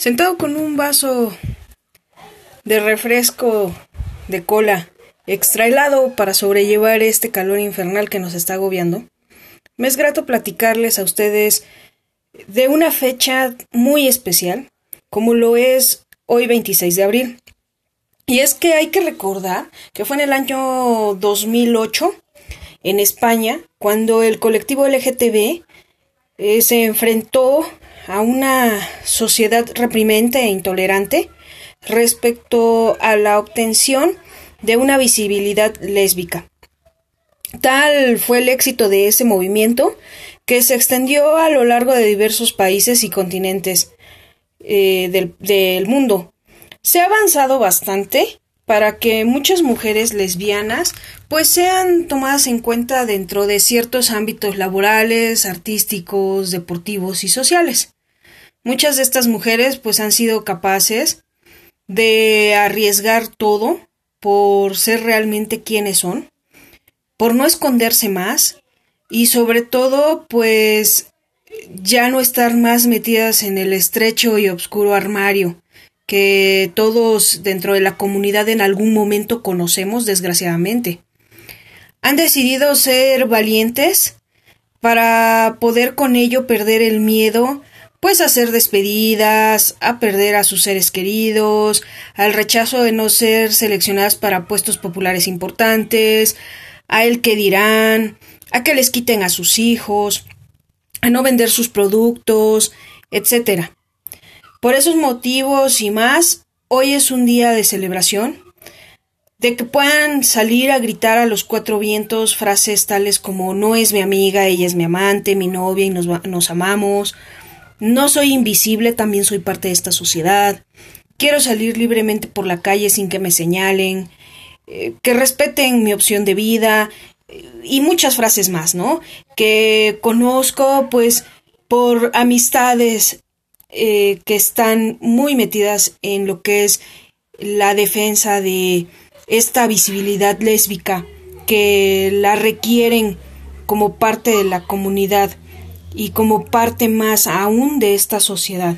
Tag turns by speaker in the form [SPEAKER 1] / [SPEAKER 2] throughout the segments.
[SPEAKER 1] Sentado con un vaso de refresco de cola extra helado para sobrellevar este calor infernal que nos está agobiando, me es grato platicarles a ustedes de una fecha muy especial, como lo es hoy 26 de abril. Y es que hay que recordar que fue en el año 2008, en España, cuando el colectivo LGTB eh, se enfrentó a una sociedad reprimente e intolerante respecto a la obtención de una visibilidad lésbica. Tal fue el éxito de ese movimiento que se extendió a lo largo de diversos países y continentes eh, del, del mundo. Se ha avanzado bastante para que muchas mujeres lesbianas pues sean tomadas en cuenta dentro de ciertos ámbitos laborales, artísticos, deportivos y sociales. Muchas de estas mujeres pues han sido capaces de arriesgar todo por ser realmente quienes son, por no esconderse más y sobre todo pues ya no estar más metidas en el estrecho y oscuro armario que todos dentro de la comunidad en algún momento conocemos, desgraciadamente. Han decidido ser valientes para poder con ello perder el miedo, pues a ser despedidas, a perder a sus seres queridos, al rechazo de no ser seleccionadas para puestos populares importantes, a el que dirán, a que les quiten a sus hijos, a no vender sus productos, etcétera. Por esos motivos y más, hoy es un día de celebración, de que puedan salir a gritar a los cuatro vientos frases tales como no es mi amiga, ella es mi amante, mi novia y nos, nos amamos, no soy invisible, también soy parte de esta sociedad, quiero salir libremente por la calle sin que me señalen, eh, que respeten mi opción de vida y muchas frases más, ¿no? Que conozco pues por amistades eh, que están muy metidas en lo que es la defensa de esta visibilidad lésbica que la requieren como parte de la comunidad y como parte más aún de esta sociedad.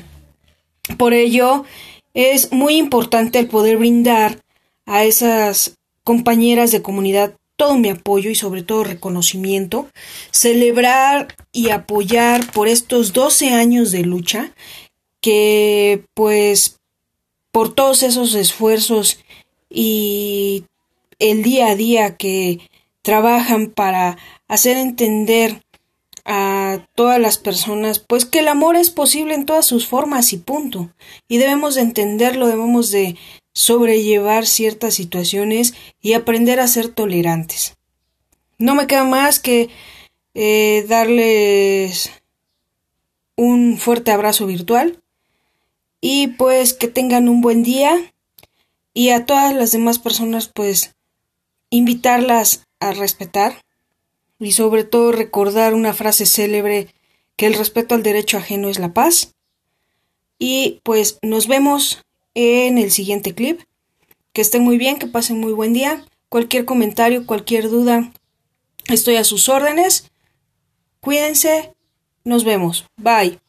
[SPEAKER 1] Por ello, es muy importante el poder brindar a esas compañeras de comunidad todo mi apoyo y sobre todo reconocimiento, celebrar y apoyar por estos 12 años de lucha que pues por todos esos esfuerzos y el día a día que trabajan para hacer entender a todas las personas pues que el amor es posible en todas sus formas y punto. Y debemos de entenderlo debemos de sobrellevar ciertas situaciones y aprender a ser tolerantes. No me queda más que eh, darles un fuerte abrazo virtual y pues que tengan un buen día. Y a todas las demás personas pues invitarlas a respetar y sobre todo recordar una frase célebre que el respeto al derecho ajeno es la paz. Y pues nos vemos en el siguiente clip. Que estén muy bien que pasen muy buen día. Cualquier comentario cualquier duda estoy a sus órdenes. Cuídense. Nos vemos. Bye